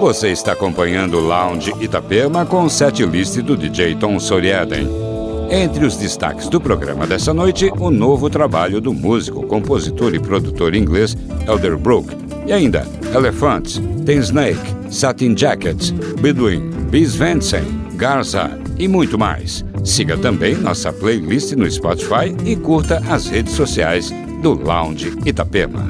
Você está acompanhando o Lounge Itapema com o set list do DJ Tom Soriaden. Entre os destaques do programa dessa noite, o novo trabalho do músico, compositor e produtor inglês Elderbrook. E ainda, Elephants, Ten Snake, Satin Jackets, Bedouin, Bis Vincent, Garza e muito mais. Siga também nossa playlist no Spotify e curta as redes sociais do Lounge Itapema.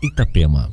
Itapema.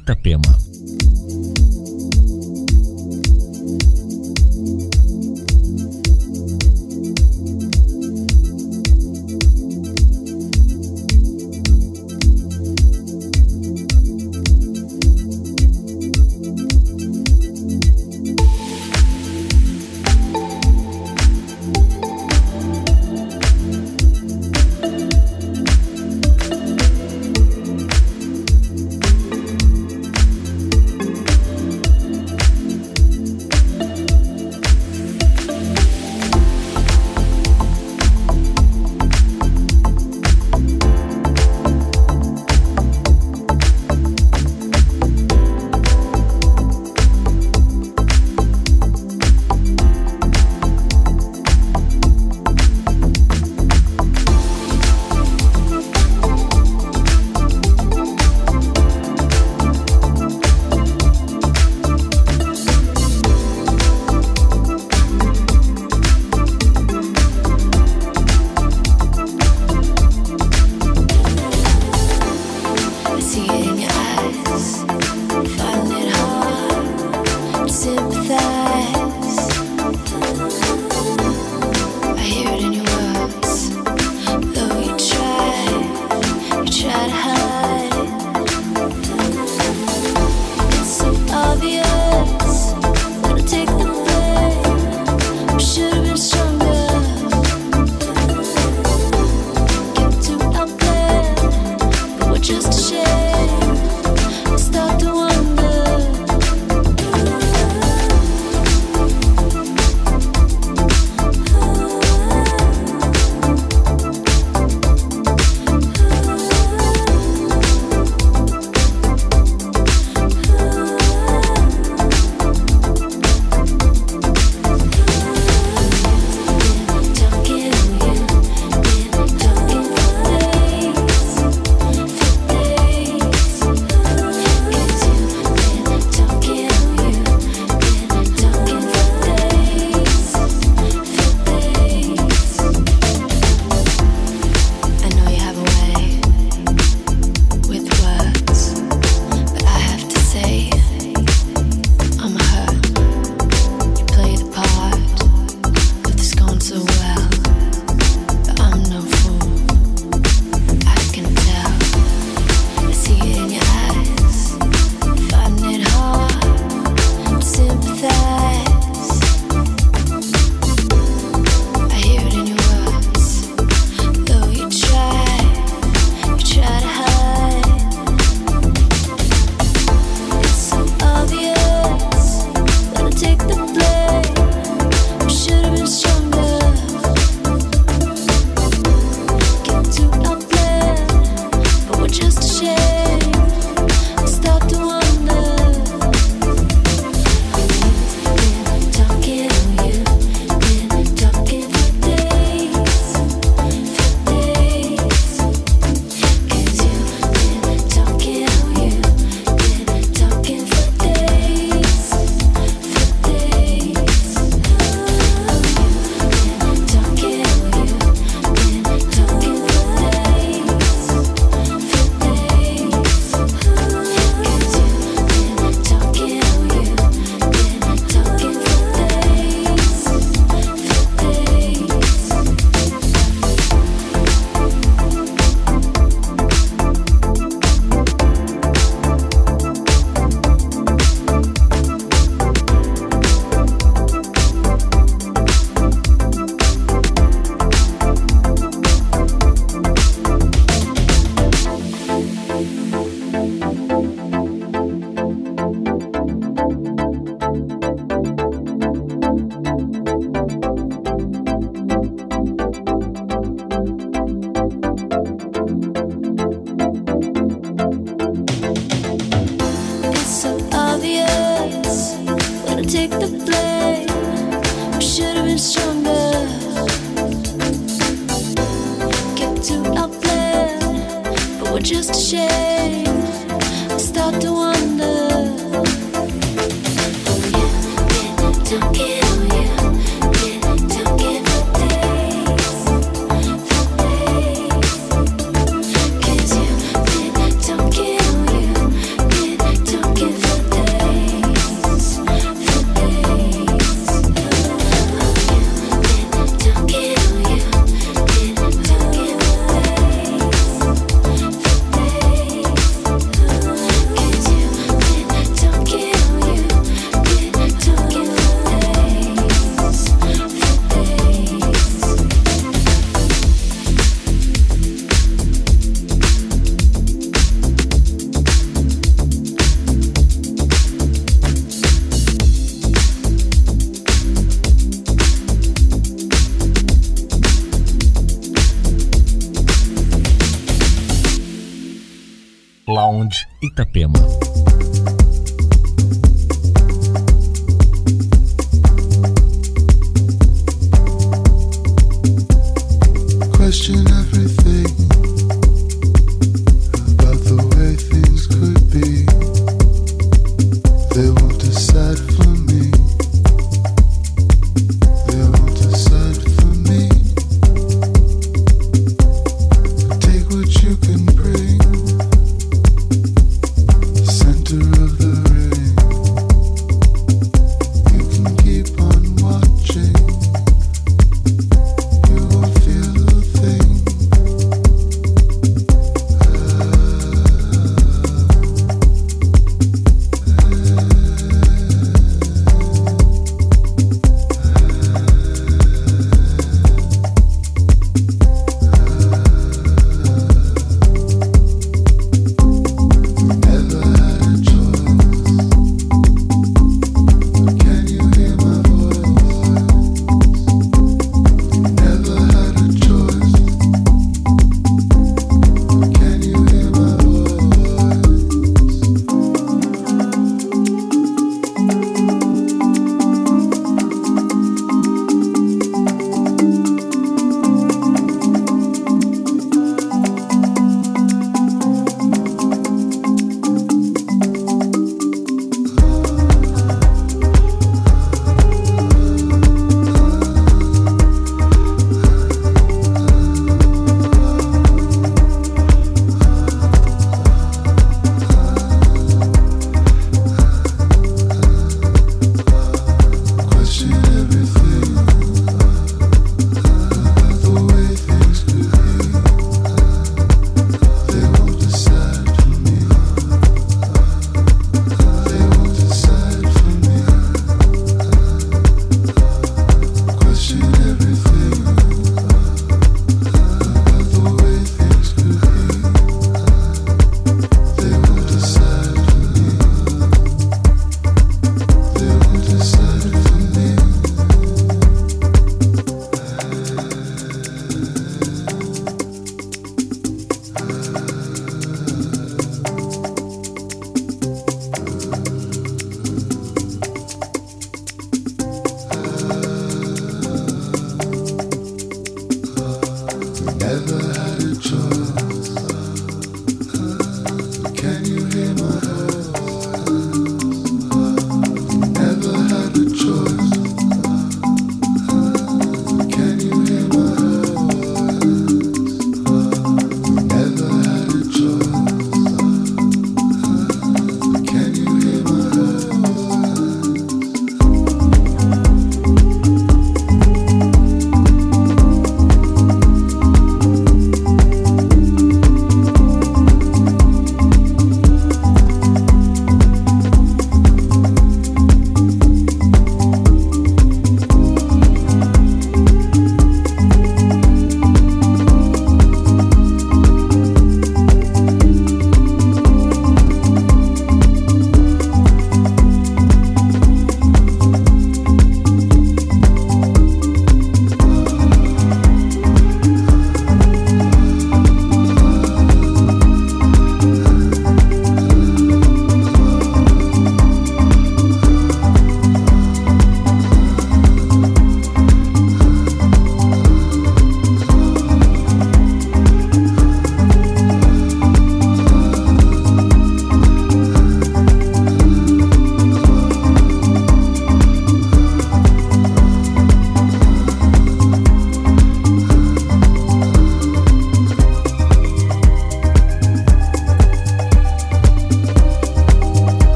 Itapema.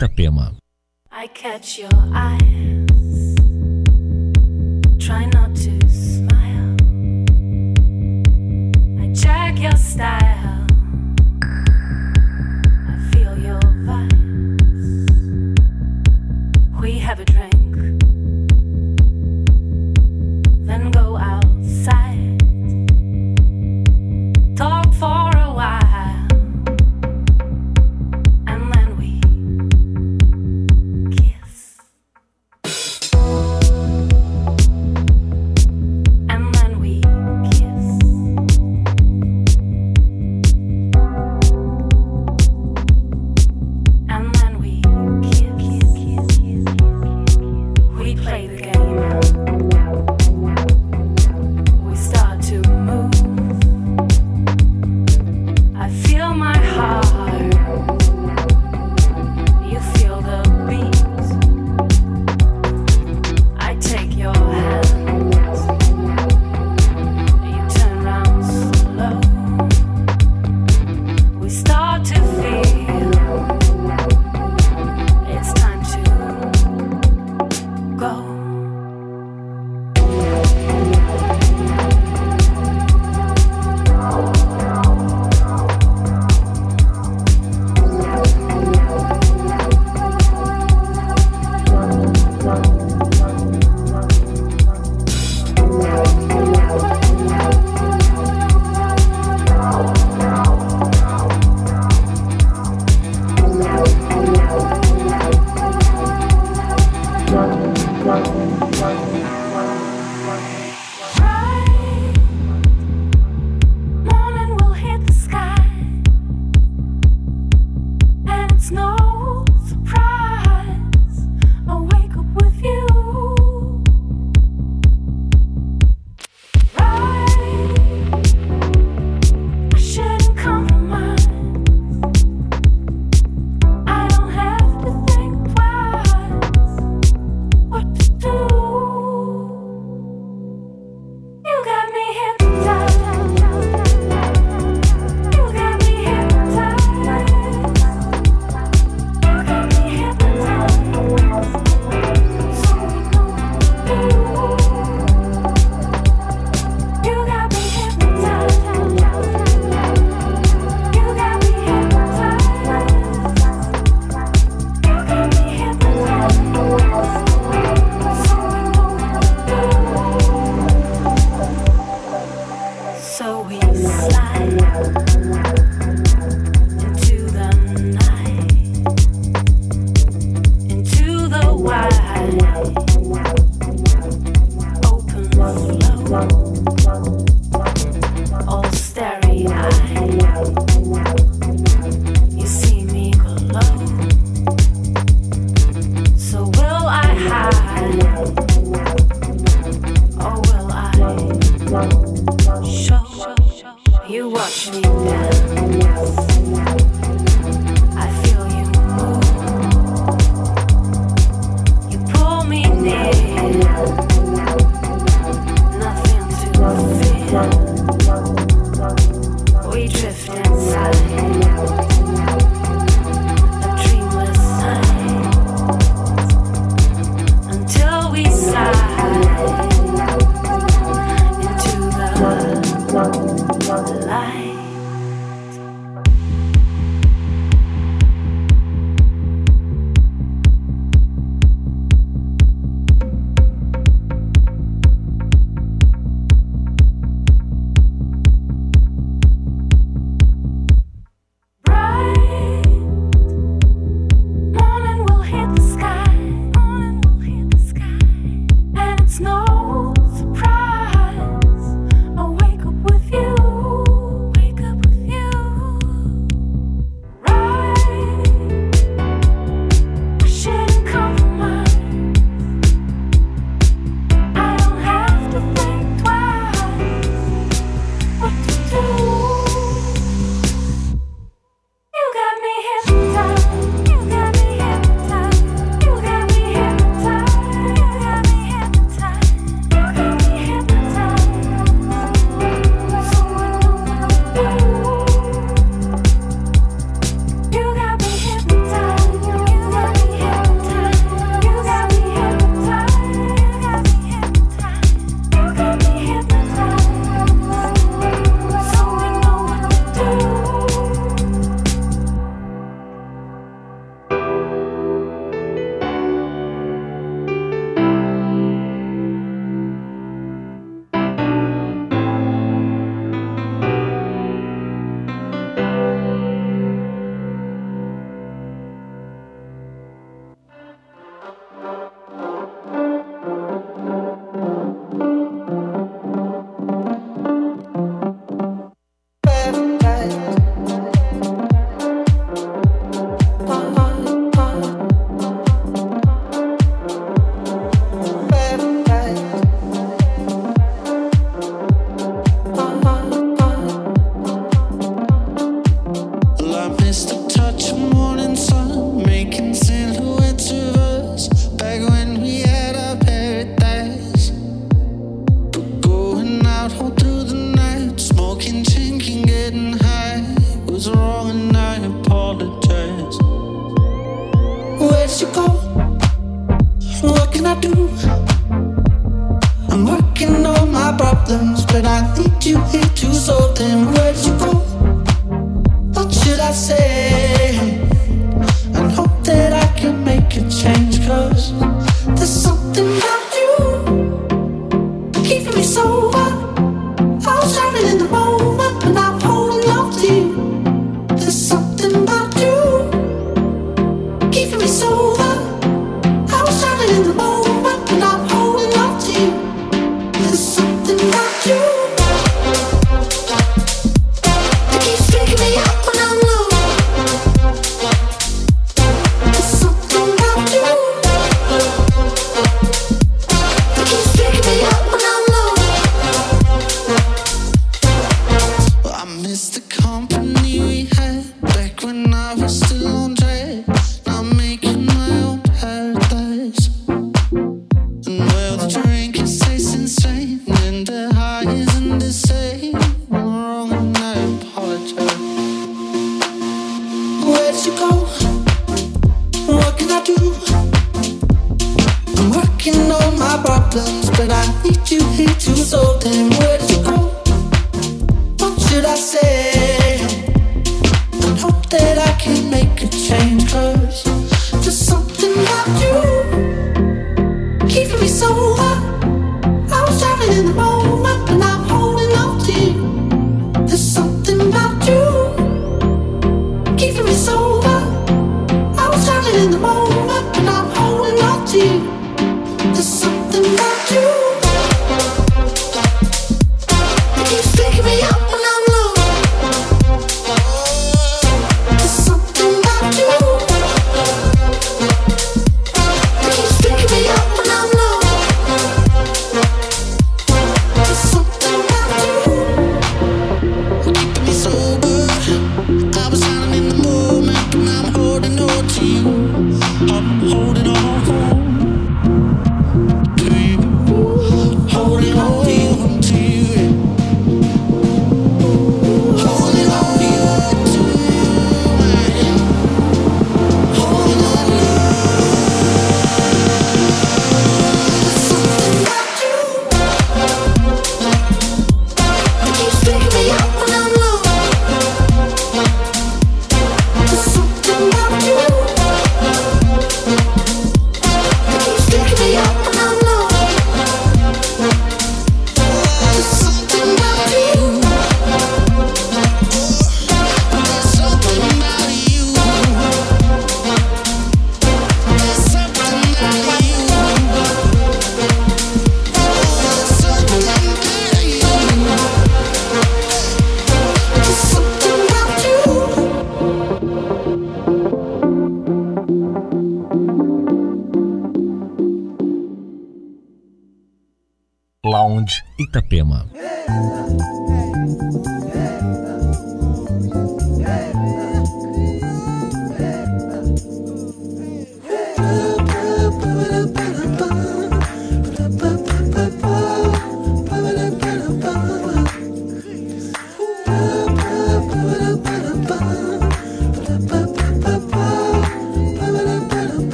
Itapema. I catch your eyes. watch me now.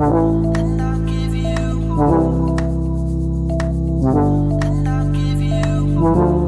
And I'll give you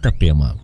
Itapema.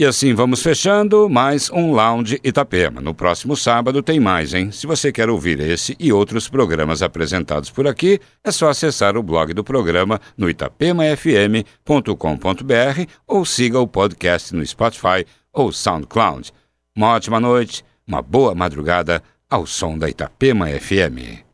E assim vamos fechando mais um Lounge Itapema. No próximo sábado tem mais, hein? Se você quer ouvir esse e outros programas apresentados por aqui, é só acessar o blog do programa no itapemafm.com.br ou siga o podcast no Spotify ou SoundCloud. Uma ótima noite, uma boa madrugada ao som da Itapema FM.